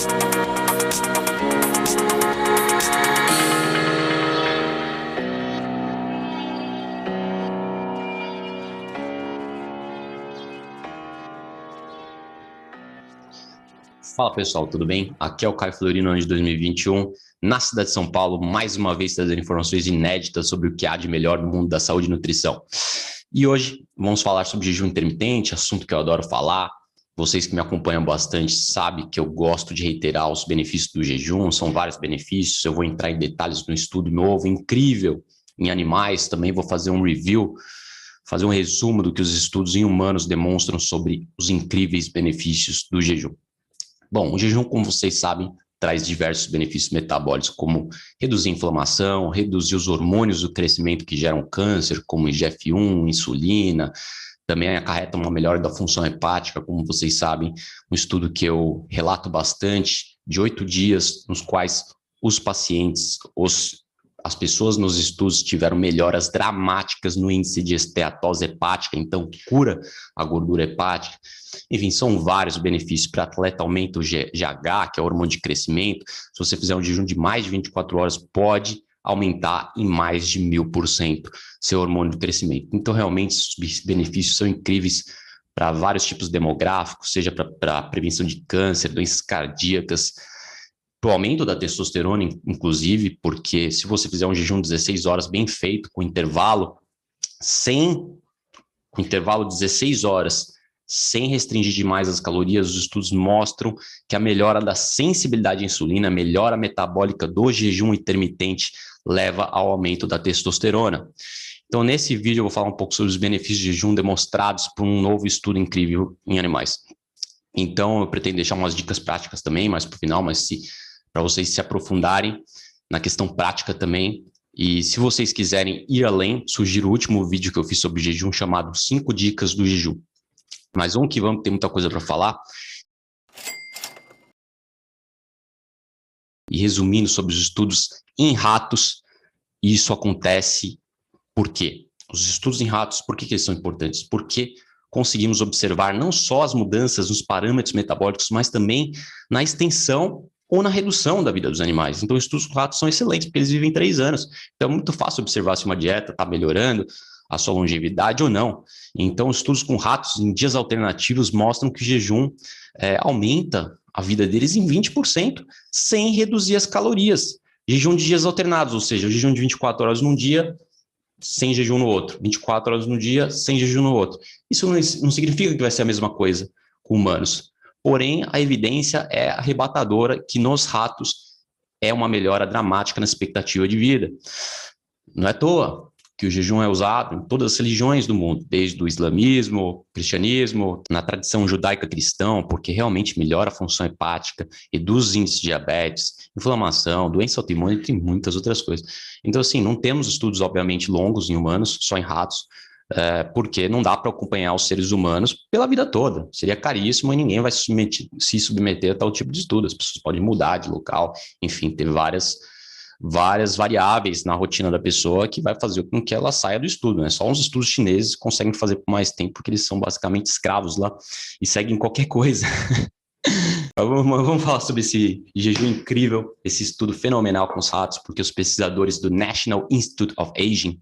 Fala pessoal, tudo bem? Aqui é o Caio Florino, ano de 2021, na cidade de São Paulo, mais uma vez trazendo informações inéditas sobre o que há de melhor no mundo da saúde e nutrição. E hoje vamos falar sobre jejum intermitente, assunto que eu adoro falar. Vocês que me acompanham bastante sabem que eu gosto de reiterar os benefícios do jejum, são vários benefícios. Eu vou entrar em detalhes no estudo novo, incrível, em animais. Também vou fazer um review, fazer um resumo do que os estudos em humanos demonstram sobre os incríveis benefícios do jejum. Bom, o jejum, como vocês sabem, traz diversos benefícios metabólicos, como reduzir a inflamação, reduzir os hormônios do crescimento que geram câncer, como IGF-1, insulina, também acarreta uma melhora da função hepática, como vocês sabem, um estudo que eu relato bastante, de oito dias, nos quais os pacientes, os as pessoas nos estudos tiveram melhoras dramáticas no índice de esteatose hepática, então cura a gordura hepática. Enfim, são vários benefícios para atleta, aumenta o GH, que é o hormônio de crescimento. Se você fizer um jejum de mais de 24 horas, pode aumentar em mais de mil por cento seu hormônio de crescimento. Então, realmente, os benefícios são incríveis para vários tipos demográficos, seja para prevenção de câncer, doenças cardíacas, para o aumento da testosterona, inclusive, porque se você fizer um jejum de 16 horas bem feito, com intervalo, sem com intervalo de 16 horas, sem restringir demais as calorias, os estudos mostram que a melhora da sensibilidade à insulina, a melhora metabólica do jejum intermitente leva ao aumento da testosterona. Então, nesse vídeo, eu vou falar um pouco sobre os benefícios de jejum demonstrados por um novo estudo incrível em animais. Então, eu pretendo deixar umas dicas práticas também, mais para o final, mas para vocês se aprofundarem na questão prática também. E se vocês quiserem ir além, sugiro o último vídeo que eu fiz sobre jejum chamado 5 dicas do jejum. Mas um que vamos ter muita coisa para falar. E resumindo sobre os estudos em ratos, isso acontece por quê? Os estudos em ratos, por que, que eles são importantes? Porque conseguimos observar não só as mudanças nos parâmetros metabólicos, mas também na extensão ou na redução da vida dos animais. Então, estudos com ratos são excelentes, porque eles vivem três anos. Então, é muito fácil observar se uma dieta está melhorando a sua longevidade ou não. Então, estudos com ratos em dias alternativos mostram que o jejum é, aumenta a vida deles em 20%, sem reduzir as calorias. Jejum de dias alternados, ou seja, jejum de 24 horas num dia, sem jejum no outro. 24 horas no dia, sem jejum no outro. Isso não, não significa que vai ser a mesma coisa com humanos. Porém, a evidência é arrebatadora que nos ratos é uma melhora dramática na expectativa de vida. Não é à toa que o jejum é usado em todas as religiões do mundo, desde o islamismo, cristianismo, na tradição judaica cristã, porque realmente melhora a função hepática, reduz índices de diabetes, inflamação, doença autoimune, entre muitas outras coisas. Então, assim, não temos estudos, obviamente, longos em humanos, só em ratos, é, porque não dá para acompanhar os seres humanos pela vida toda. Seria caríssimo e ninguém vai se submeter, se submeter a tal tipo de estudo. As pessoas podem mudar de local, enfim, ter várias, várias variáveis na rotina da pessoa que vai fazer com que ela saia do estudo. Né? Só uns estudos chineses conseguem fazer por mais tempo, porque eles são basicamente escravos lá e seguem qualquer coisa. vamos, falar sobre esse jejum incrível, esse estudo fenomenal com os ratos, porque os pesquisadores do National Institute of Aging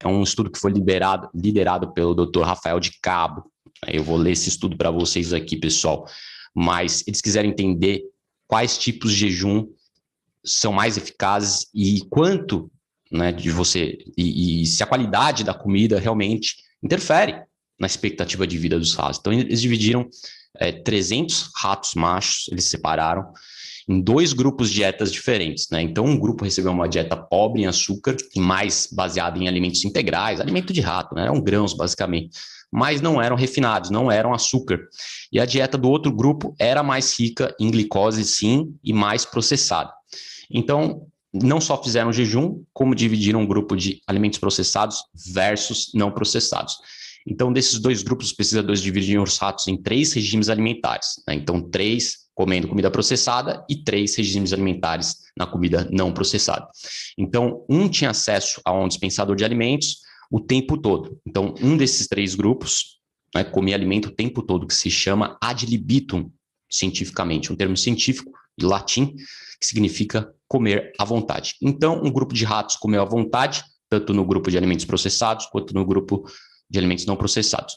é um estudo que foi liberado, liderado pelo Dr. Rafael de Cabo. Eu vou ler esse estudo para vocês aqui, pessoal. Mas eles quiserem entender quais tipos de jejum são mais eficazes e quanto né, de você e, e se a qualidade da comida realmente interfere na expectativa de vida dos ratos. Então, eles dividiram é, 300 ratos machos, eles separaram em dois grupos de dietas diferentes, né? Então, um grupo recebeu uma dieta pobre em açúcar e mais baseada em alimentos integrais, alimento de rato, né? Eram grãos, basicamente. Mas não eram refinados, não eram açúcar. E a dieta do outro grupo era mais rica em glicose, sim, e mais processada. Então, não só fizeram jejum, como dividiram um grupo de alimentos processados versus não processados. Então, desses dois grupos, os pesquisadores dividiram os ratos em três regimes alimentares. Né? Então, três comendo comida processada e três regimes alimentares na comida não processada. Então, um tinha acesso a um dispensador de alimentos o tempo todo. Então, um desses três grupos né, comia alimento o tempo todo, que se chama ad libitum. cientificamente, um termo científico latim que significa comer à vontade. Então, um grupo de ratos comeu à vontade, tanto no grupo de alimentos processados quanto no grupo de alimentos não processados.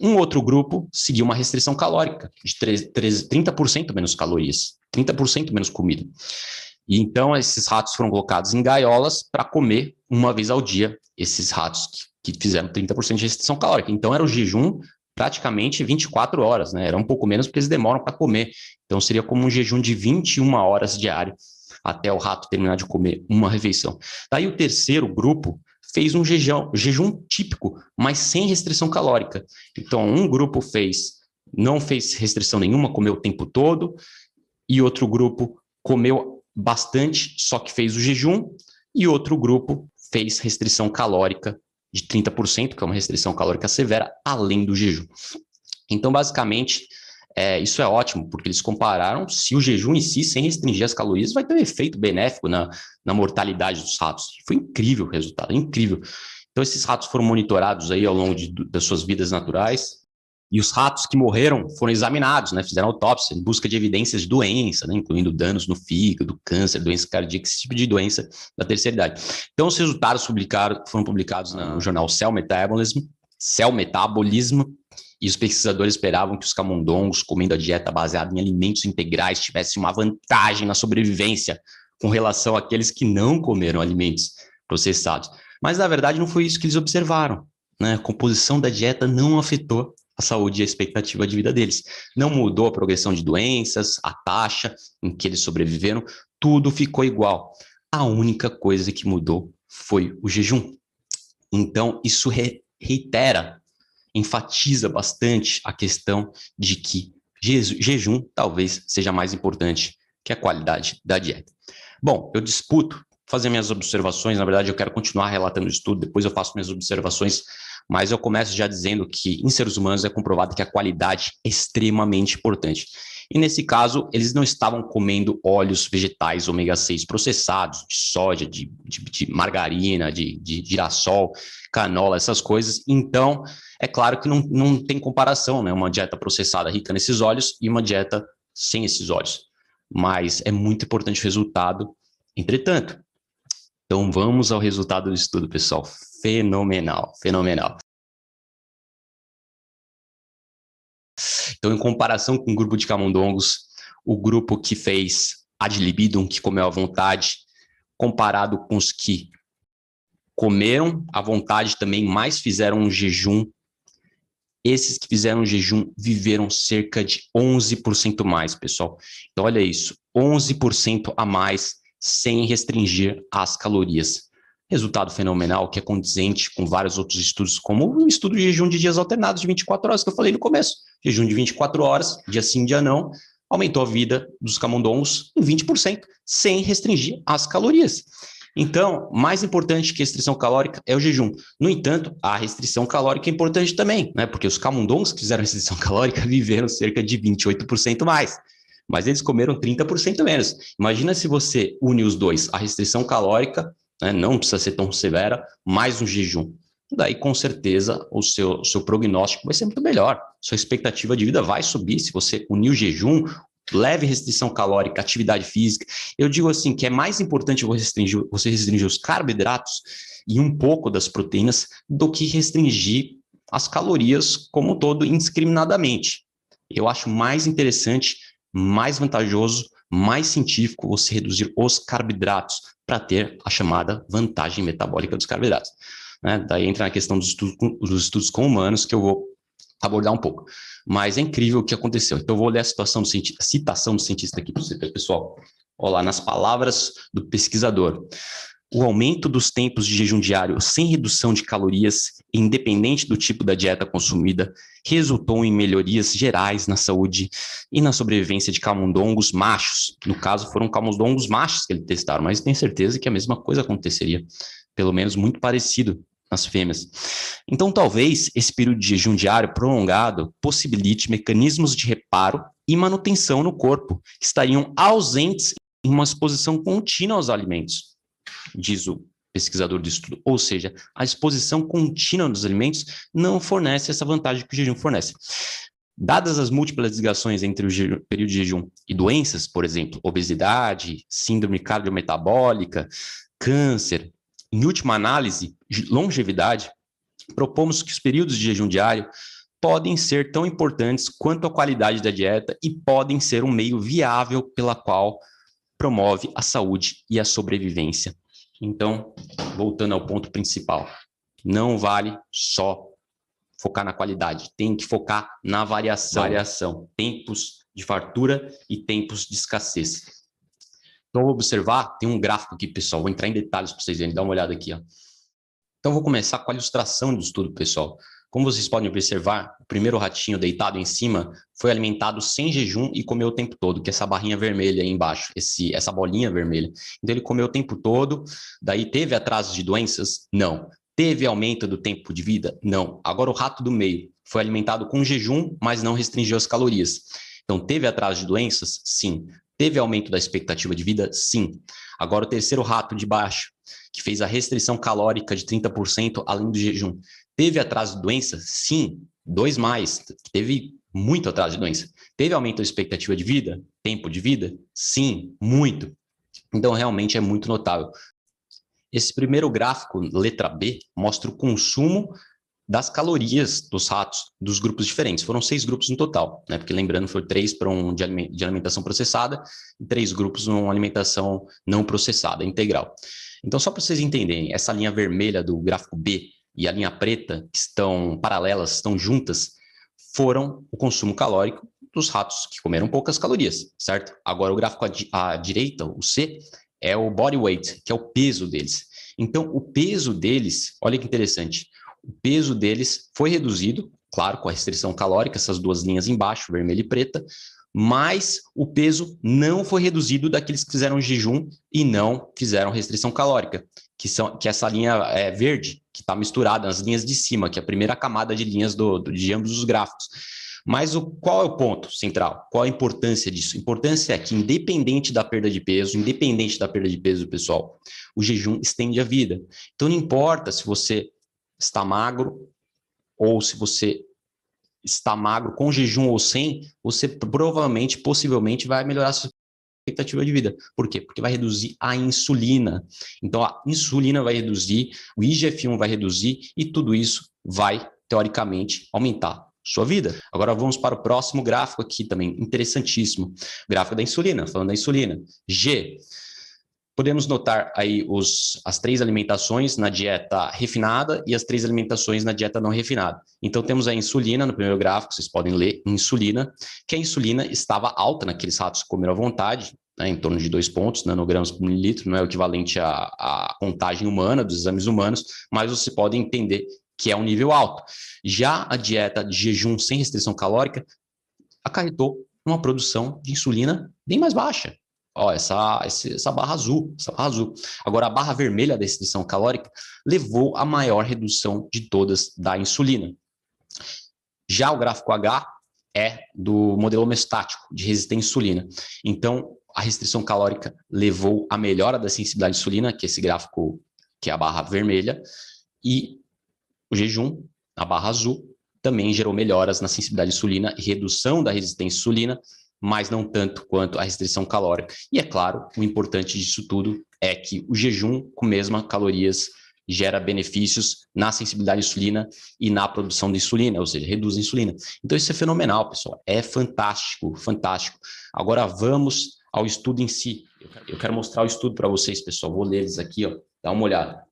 Um outro grupo seguiu uma restrição calórica de 13, 13, 30% menos calorias, 30% menos comida. E então esses ratos foram colocados em gaiolas para comer uma vez ao dia, esses ratos que, que fizeram 30% de restrição calórica. Então era o jejum praticamente 24 horas, né? Era um pouco menos porque eles demoram para comer. Então seria como um jejum de 21 horas diário até o rato terminar de comer uma refeição. Daí o terceiro grupo fez um jejum, jejum típico, mas sem restrição calórica. Então um grupo fez não fez restrição nenhuma, comeu o tempo todo, e outro grupo comeu bastante, só que fez o jejum, e outro grupo fez restrição calórica de 30%, que é uma restrição calórica severa, além do jejum. Então, basicamente, é, isso é ótimo, porque eles compararam se o jejum em si, sem restringir as calorias, vai ter um efeito benéfico na, na mortalidade dos ratos. Foi incrível o resultado, incrível. Então, esses ratos foram monitorados aí ao longo de, das suas vidas naturais, e os ratos que morreram foram examinados, né, fizeram autópsia em busca de evidências de doença, né, incluindo danos no fígado, câncer, doença cardíaca, esse tipo de doença da terceira idade. Então, os resultados foram publicados no jornal Cell Metabolism, Cell Metabolism, e os pesquisadores esperavam que os camundongos, comendo a dieta baseada em alimentos integrais, tivessem uma vantagem na sobrevivência com relação àqueles que não comeram alimentos processados. Mas, na verdade, não foi isso que eles observaram. Né? A composição da dieta não afetou a saúde e a expectativa de vida deles. Não mudou a progressão de doenças, a taxa em que eles sobreviveram, tudo ficou igual. A única coisa que mudou foi o jejum. Então, isso re reitera, enfatiza bastante a questão de que jejum talvez seja mais importante que a qualidade da dieta. Bom, eu disputo fazer minhas observações, na verdade eu quero continuar relatando o estudo, depois eu faço minhas observações mas eu começo já dizendo que em seres humanos é comprovado que a qualidade é extremamente importante. E nesse caso, eles não estavam comendo óleos vegetais ômega 6 processados, de soja, de, de, de margarina, de, de, girassol, canola, essas coisas. Então, é claro que não, não tem comparação, né? Uma dieta processada rica nesses óleos e uma dieta sem esses óleos. Mas é muito importante o resultado. Entretanto, então vamos ao resultado do estudo, pessoal fenomenal, fenomenal. Então, em comparação com o grupo de camundongos, o grupo que fez ad libidum, que comeu à vontade, comparado com os que comeram à vontade também, mas fizeram um jejum, esses que fizeram um jejum viveram cerca de 11% mais, pessoal. Então, olha isso, 11% a mais sem restringir as calorias resultado fenomenal que é condizente com vários outros estudos, como o estudo de jejum de dias alternados de 24 horas que eu falei no começo. Jejum de 24 horas, dia sim, dia não, aumentou a vida dos camundongos em 20%, sem restringir as calorias. Então, mais importante que a restrição calórica é o jejum. No entanto, a restrição calórica é importante também, né? Porque os camundongos que fizeram restrição calórica viveram cerca de 28% mais. Mas eles comeram 30% menos. Imagina se você une os dois, a restrição calórica né? não precisa ser tão severa, mais um jejum. Daí, com certeza, o seu, o seu prognóstico vai ser muito melhor. Sua expectativa de vida vai subir se você unir o jejum, leve restrição calórica, atividade física. Eu digo assim que é mais importante você restringir, você restringir os carboidratos e um pouco das proteínas do que restringir as calorias como um todo indiscriminadamente. Eu acho mais interessante, mais vantajoso, mais científico você reduzir os carboidratos, para ter a chamada vantagem metabólica dos carboidratos. Né? Daí entra na questão dos estudos, com, dos estudos com humanos, que eu vou abordar um pouco. Mas é incrível o que aconteceu. Então, eu vou ler a, situação do citação do cientista aqui para você, pessoal. Olha lá, nas palavras do pesquisador. O aumento dos tempos de jejum diário sem redução de calorias, independente do tipo da dieta consumida, resultou em melhorias gerais na saúde e na sobrevivência de camundongos machos. No caso, foram camundongos machos que ele testaram, mas tenho certeza que a mesma coisa aconteceria, pelo menos muito parecido nas fêmeas. Então, talvez esse período de jejum diário prolongado possibilite mecanismos de reparo e manutenção no corpo, que estariam ausentes em uma exposição contínua aos alimentos diz o pesquisador do estudo. Ou seja, a exposição contínua dos alimentos não fornece essa vantagem que o jejum fornece. Dadas as múltiplas ligações entre o período de jejum e doenças, por exemplo, obesidade, síndrome cardiometabólica, câncer, em última análise, longevidade, propomos que os períodos de jejum diário podem ser tão importantes quanto a qualidade da dieta e podem ser um meio viável pela qual promove a saúde e a sobrevivência. Então, voltando ao ponto principal, não vale só focar na qualidade, tem que focar na variação, variação tempos de fartura e tempos de escassez. Então, vou observar, tem um gráfico aqui, pessoal, vou entrar em detalhes para vocês verem, dá uma olhada aqui. Ó. Então, vou começar com a ilustração do estudo, pessoal. Como vocês podem observar, o primeiro ratinho deitado em cima foi alimentado sem jejum e comeu o tempo todo, que é essa barrinha vermelha aí embaixo, esse, essa bolinha vermelha. Então ele comeu o tempo todo, daí teve atraso de doenças? Não. Teve aumento do tempo de vida? Não. Agora o rato do meio foi alimentado com jejum, mas não restringiu as calorias. Então teve atraso de doenças? Sim. Teve aumento da expectativa de vida? Sim. Agora o terceiro rato de baixo, que fez a restrição calórica de 30% além do jejum. Teve atraso de doença? Sim. Dois mais. Teve muito atraso de doença. Teve aumento da expectativa de vida? Tempo de vida? Sim, muito. Então, realmente é muito notável. Esse primeiro gráfico, letra B, mostra o consumo das calorias dos ratos dos grupos diferentes. Foram seis grupos no total, né? Porque lembrando, foi três para um de alimentação processada e três grupos numa alimentação não processada, integral. Então, só para vocês entenderem, essa linha vermelha do gráfico B e a linha preta, que estão paralelas, estão juntas, foram o consumo calórico dos ratos que comeram poucas calorias, certo? Agora, o gráfico à, direita, o C, é o body weight, que é o peso deles. Então, o peso deles, olha que interessante, o peso deles foi reduzido, claro, com a restrição calórica, essas duas linhas embaixo, vermelha e preta, mas o peso não foi reduzido daqueles que fizeram jejum e não fizeram restrição calórica, que são que essa linha é verde, que está misturada nas linhas de cima, que é a primeira camada de linhas do, do, de ambos os gráficos. Mas o, qual é o ponto central? Qual a importância disso? A importância é que, independente da perda de peso, independente da perda de peso, pessoal, o jejum estende a vida. Então, não importa se você está magro ou se você está magro com jejum ou sem, você provavelmente, possivelmente, vai melhorar a sua expectativa de vida. Por quê? Porque vai reduzir a insulina. Então, a insulina vai reduzir, o IGF-1 vai reduzir e tudo isso vai, teoricamente, aumentar sua vida. Agora vamos para o próximo gráfico aqui também, interessantíssimo. Gráfico da insulina, falando da insulina. G. Podemos notar aí os, as três alimentações na dieta refinada e as três alimentações na dieta não refinada. Então, temos a insulina no primeiro gráfico, vocês podem ler, insulina, que a insulina estava alta naqueles ratos que comeram à vontade, né, em torno de dois pontos, nanogramas por mililitro, não é o equivalente à, à contagem humana dos exames humanos, mas você pode entender que é um nível alto. Já a dieta de jejum sem restrição calórica acarretou uma produção de insulina bem mais baixa. Ó, essa, essa barra azul, essa barra azul. Agora, a barra vermelha da restrição calórica levou a maior redução de todas da insulina. Já o gráfico H é do modelo homeostático de resistência à insulina. Então, a restrição calórica levou a melhora da sensibilidade à insulina, que é esse gráfico que é a barra vermelha, e o jejum, a barra azul, também gerou melhoras na sensibilidade à insulina e redução da resistência à insulina, mas não tanto quanto a restrição calórica. E é claro, o importante disso tudo é que o jejum com mesmas calorias gera benefícios na sensibilidade à insulina e na produção de insulina, ou seja, reduz a insulina. Então isso é fenomenal, pessoal. É fantástico, fantástico. Agora vamos ao estudo em si. Eu quero mostrar o estudo para vocês, pessoal. Vou ler eles aqui, ó. Dá uma olhada.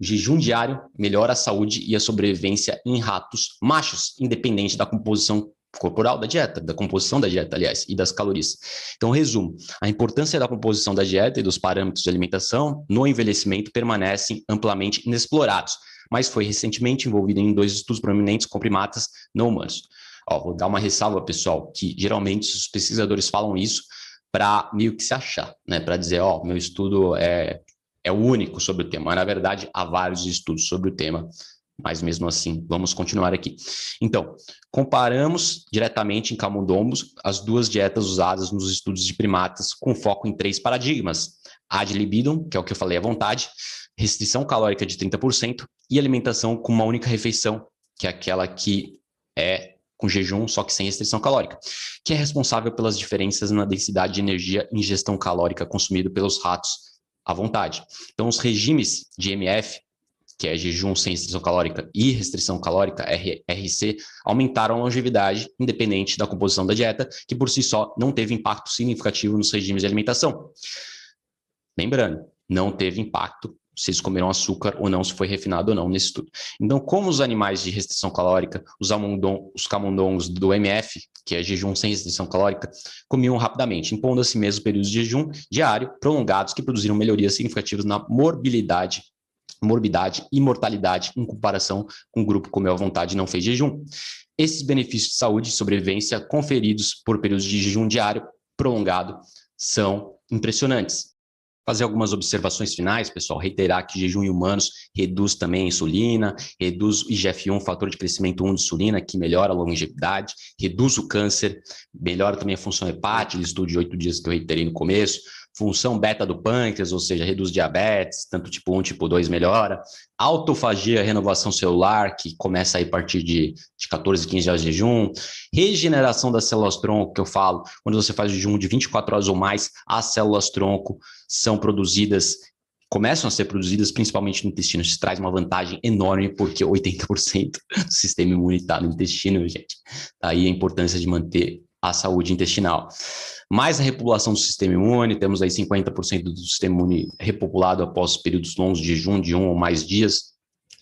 O jejum diário melhora a saúde e a sobrevivência em ratos machos, independente da composição corporal da dieta, da composição da dieta, aliás, e das calorias. Então, resumo: a importância da composição da dieta e dos parâmetros de alimentação no envelhecimento permanecem amplamente inexplorados, mas foi recentemente envolvido em dois estudos prominentes com primatas não humanos. Ó, vou dar uma ressalva, pessoal, que geralmente os pesquisadores falam isso para meio que se achar, né? Para dizer, ó, meu estudo é é o único sobre o tema. Mas, na verdade, há vários estudos sobre o tema, mas mesmo assim, vamos continuar aqui. Então, comparamos diretamente em camundongos as duas dietas usadas nos estudos de primatas com foco em três paradigmas. Ad libidum, que é o que eu falei à vontade, restrição calórica de 30% e alimentação com uma única refeição, que é aquela que é com jejum, só que sem restrição calórica, que é responsável pelas diferenças na densidade de energia ingestão calórica consumida pelos ratos à vontade. Então, os regimes de MF, que é jejum sem restrição calórica e restrição calórica, RC, aumentaram a longevidade, independente da composição da dieta, que por si só não teve impacto significativo nos regimes de alimentação. Lembrando, não teve impacto se eles comeram açúcar ou não, se foi refinado ou não nesse estudo. Então, como os animais de restrição calórica, os, os camundongos do MF, que é jejum sem restrição calórica, comiam rapidamente, impondo a si mesmo períodos de jejum diário prolongados que produziram melhorias significativas na morbilidade, morbidade e mortalidade em comparação com o grupo que comeu à vontade e não fez jejum. Esses benefícios de saúde e sobrevivência conferidos por períodos de jejum diário prolongado são impressionantes fazer algumas observações finais, pessoal, reiterar que jejum em humanos reduz também a insulina, reduz o IGF-1, fator de crescimento 1 de insulina, que melhora a longevidade, reduz o câncer, melhora também a função hepática, estudo de oito dias que eu reiterei no começo, função beta do pâncreas, ou seja, reduz diabetes, tanto tipo 1, tipo 2 melhora, autofagia, renovação celular, que começa aí a partir de, de 14, 15 horas de jejum, regeneração das células tronco, que eu falo, quando você faz jejum de 24 horas ou mais, as células tronco são produzidas começam a ser produzidas principalmente no intestino. Isso traz uma vantagem enorme, porque 80% do sistema está no intestino, gente. Daí a importância de manter a saúde intestinal. Mais a repopulação do sistema imune, temos aí 50% do sistema imune repopulado após períodos longos de jejum de um ou mais dias.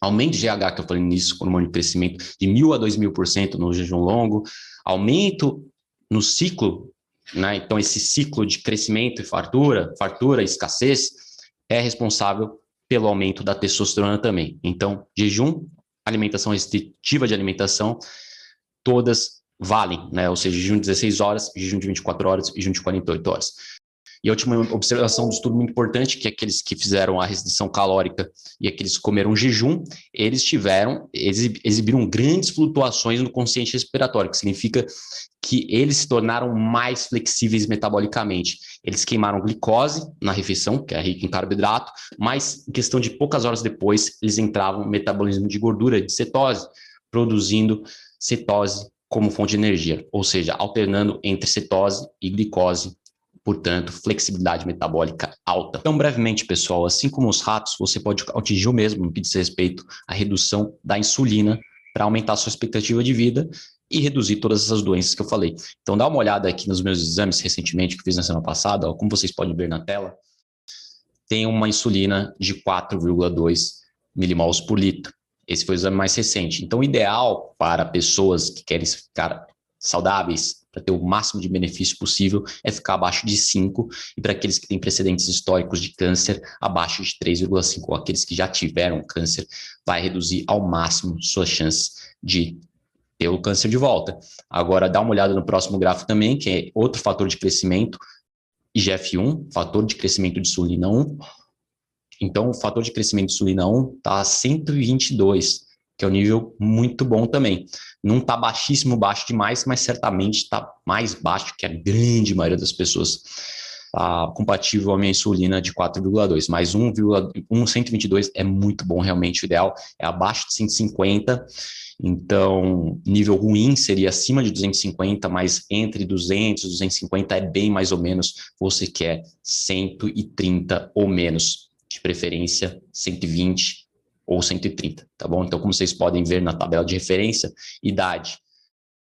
Aumento de GH, que eu falei nisso, hormônio de crescimento, de mil a dois mil por cento no jejum longo. Aumento no ciclo, né? Então, esse ciclo de crescimento e fartura, fartura e escassez, é responsável pelo aumento da testosterona também. Então, jejum, alimentação restritiva de alimentação, todas valem, né? Ou seja, jejum de 16 horas, jejum de 24 horas jejum de 48 horas. E a última observação do estudo muito importante, que aqueles que fizeram a restrição calórica e aqueles que comeram jejum, eles tiveram, exibiram grandes flutuações no consciente respiratório, que significa que eles se tornaram mais flexíveis metabolicamente. Eles queimaram glicose na refeição, que é rica em carboidrato, mas em questão de poucas horas depois, eles entravam metabolismo de gordura, de cetose, produzindo cetose como fonte de energia, ou seja, alternando entre cetose e glicose, portanto, flexibilidade metabólica alta. Então, brevemente, pessoal, assim como os ratos, você pode atingir o mesmo no que diz respeito à redução da insulina para aumentar a sua expectativa de vida e reduzir todas essas doenças que eu falei. Então, dá uma olhada aqui nos meus exames recentemente que fiz na semana passada, ó, como vocês podem ver na tela, tem uma insulina de 4,2 milimols por litro. Esse foi o exame mais recente. Então, o ideal para pessoas que querem ficar saudáveis, para ter o máximo de benefício possível, é ficar abaixo de 5, e para aqueles que têm precedentes históricos de câncer, abaixo de 3,5, ou aqueles que já tiveram câncer, vai reduzir ao máximo suas chances de ter o câncer de volta. Agora, dá uma olhada no próximo gráfico também, que é outro fator de crescimento, IGF-1, fator de crescimento de insulina 1, então, o fator de crescimento de insulina 1 está a 122, que é um nível muito bom também. Não está baixíssimo, baixo demais, mas certamente está mais baixo que a grande maioria das pessoas. Tá compatível à minha insulina de 4,2, mas 1, 122 é muito bom, realmente. O ideal é abaixo de 150. Então, nível ruim seria acima de 250, mas entre 200 e 250 é bem mais ou menos. Você quer 130 ou menos preferência 120 ou 130, tá bom? Então, como vocês podem ver na tabela de referência, idade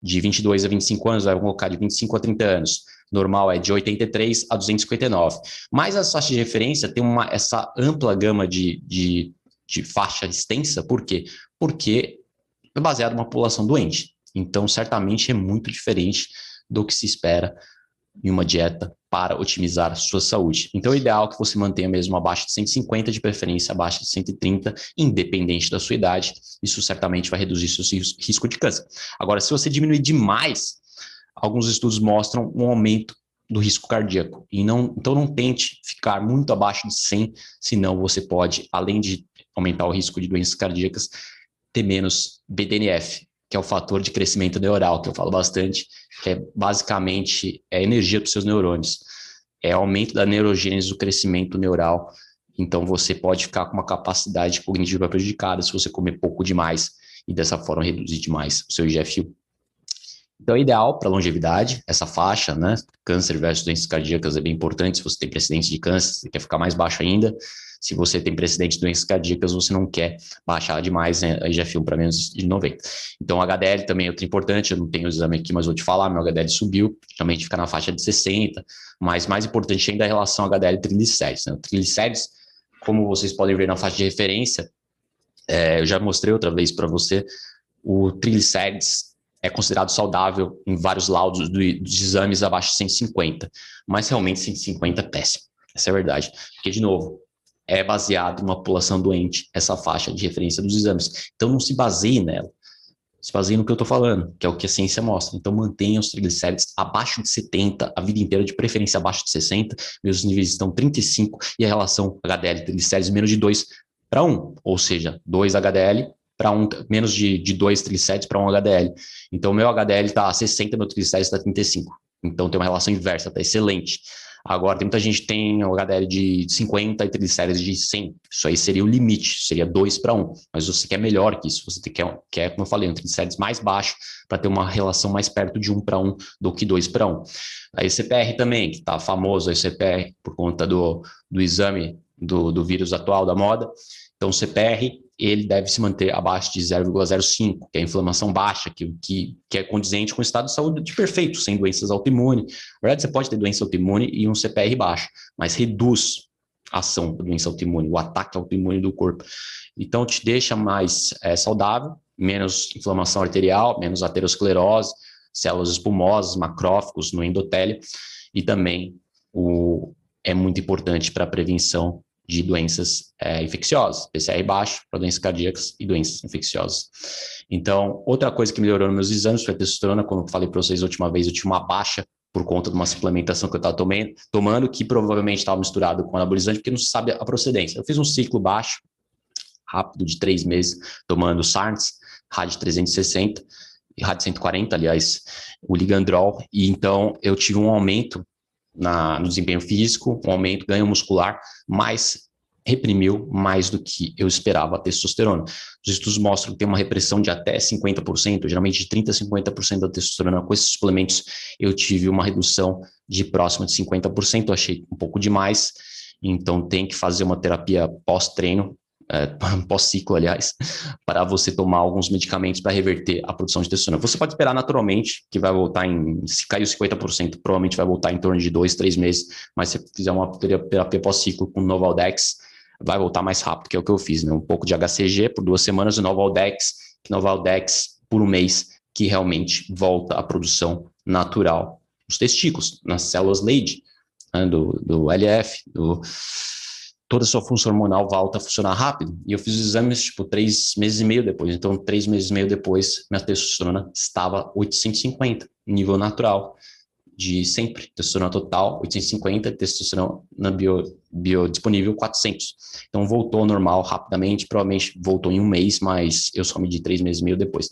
de 22 a 25 anos, vai colocar de 25 a 30 anos. Normal é de 83 a 259. Mas as faixas de referência tem uma, essa ampla gama de, de, de faixa extensa, por quê? Porque é baseado numa população doente. Então, certamente é muito diferente do que se espera em uma dieta para otimizar a sua saúde. Então, o ideal é que você mantenha mesmo abaixo de 150, de preferência abaixo de 130, independente da sua idade. Isso certamente vai reduzir seu risco de câncer. Agora, se você diminuir demais, alguns estudos mostram um aumento do risco cardíaco. E não, então, não tente ficar muito abaixo de 100, senão você pode, além de aumentar o risco de doenças cardíacas, ter menos BDNF, que é o fator de crescimento neural, que eu falo bastante, que é basicamente é energia dos seus neurônios. É aumento da neurogênese do crescimento neural. Então, você pode ficar com uma capacidade cognitiva prejudicada se você comer pouco demais e dessa forma reduzir demais o seu IGF-1. Então, é ideal para longevidade, essa faixa, né? Câncer versus doenças cardíacas é bem importante. Se você tem precedente de câncer, você quer ficar mais baixo ainda. Se você tem precedente de doenças cardíacas, você não quer baixar demais, né? Já filma para menos de 90. Então, HDL também é outro importante. Eu não tenho o exame aqui, mas vou te falar: meu HDL subiu, geralmente fica na faixa de 60. Mas mais importante ainda é a relação HDL triglicérides. Né? Triglicérides, como vocês podem ver na faixa de referência, é, eu já mostrei outra vez para você, o triglicérides é considerado saudável em vários laudos de, de exames abaixo de 150, mas realmente 150 é péssimo. Essa é a verdade. Porque, de novo, é baseado em uma população doente, essa faixa de referência dos exames. Então, não se baseie nela. Se baseie no que eu estou falando, que é o que a ciência mostra. Então, mantenha os triglicérides abaixo de 70, a vida inteira, de preferência abaixo de 60. Meus níveis estão 35 e a relação HDL triglicérides menos de 2 para 1, ou seja, 2 HDL para um, menos de, de 2 triglicérides para um HDL. Então, meu HDL está 60, meu triglicérides está 35. Então, tem uma relação inversa, está excelente. Agora, tem muita gente que tem o HDL de 50 e triglicérides de 100. Isso aí seria o limite, seria 2 para 1. Mas você quer melhor que isso. Você quer, quer como eu falei, um triglicérides mais baixo para ter uma relação mais perto de 1 para 1 do que 2 para 1. A ECPR também, que está famoso, a ECPR, por conta do, do exame do, do vírus atual da moda. Então, CPR ele deve se manter abaixo de 0,05, que é a inflamação baixa, que, que, que é condizente com o estado de saúde de perfeito, sem doenças autoimunes. Na verdade, você pode ter doença autoimune e um CPR baixo, mas reduz a ação da doença autoimune, o ataque autoimune do corpo. Então, te deixa mais é, saudável, menos inflamação arterial, menos aterosclerose, células espumosas, macrófagos no endotélio, e também o, é muito importante para a prevenção de doenças é, infecciosas, PCR baixo para doenças cardíacas e doenças infecciosas. Então, outra coisa que melhorou nos meus exames foi a testosterona, como eu falei para vocês a última vez, eu tinha uma baixa por conta de uma suplementação que eu estava tomando, que provavelmente estava misturado com anabolizante, porque não se sabe a procedência. Eu fiz um ciclo baixo, rápido, de três meses, tomando SARNs, RAD 360, e RAD 140, aliás, o Ligandrol, e então eu tive um aumento na, no desempenho físico, um aumento, ganho muscular, mas reprimiu mais do que eu esperava a testosterona. Os estudos mostram que tem uma repressão de até 50%, geralmente de 30% a 50% da testosterona. Com esses suplementos, eu tive uma redução de próxima de 50%, eu achei um pouco demais. Então, tem que fazer uma terapia pós-treino é, pós-ciclo, aliás, para você tomar alguns medicamentos para reverter a produção de testosterona. Você pode esperar naturalmente, que vai voltar em, se caiu 50%, provavelmente vai voltar em torno de dois, três meses, mas se você fizer uma terapia pós-ciclo com Novaldex, vai voltar mais rápido, que é o que eu fiz, né? Um pouco de HCG por duas semanas e Novaldex, Novaldex por um mês, que realmente volta a produção natural nos testículos, nas células Leydig, né? do, do LF, do toda a sua função hormonal volta a funcionar rápido. E eu fiz os exames, tipo, três meses e meio depois. Então, três meses e meio depois, minha testosterona estava 850, nível natural, de sempre. Testosterona total, 850, testosterona bio, biodisponível, 400. Então, voltou ao normal rapidamente, provavelmente voltou em um mês, mas eu só medi três meses e meio depois.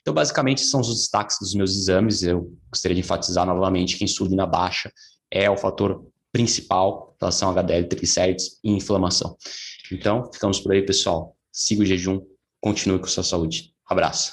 Então, basicamente, são os destaques dos meus exames. Eu gostaria de enfatizar novamente que insulina baixa é o fator principal, relação a HDL, triglicérides e inflamação. Então, ficamos por aí, pessoal. Siga o jejum, continue com sua saúde. Abraço.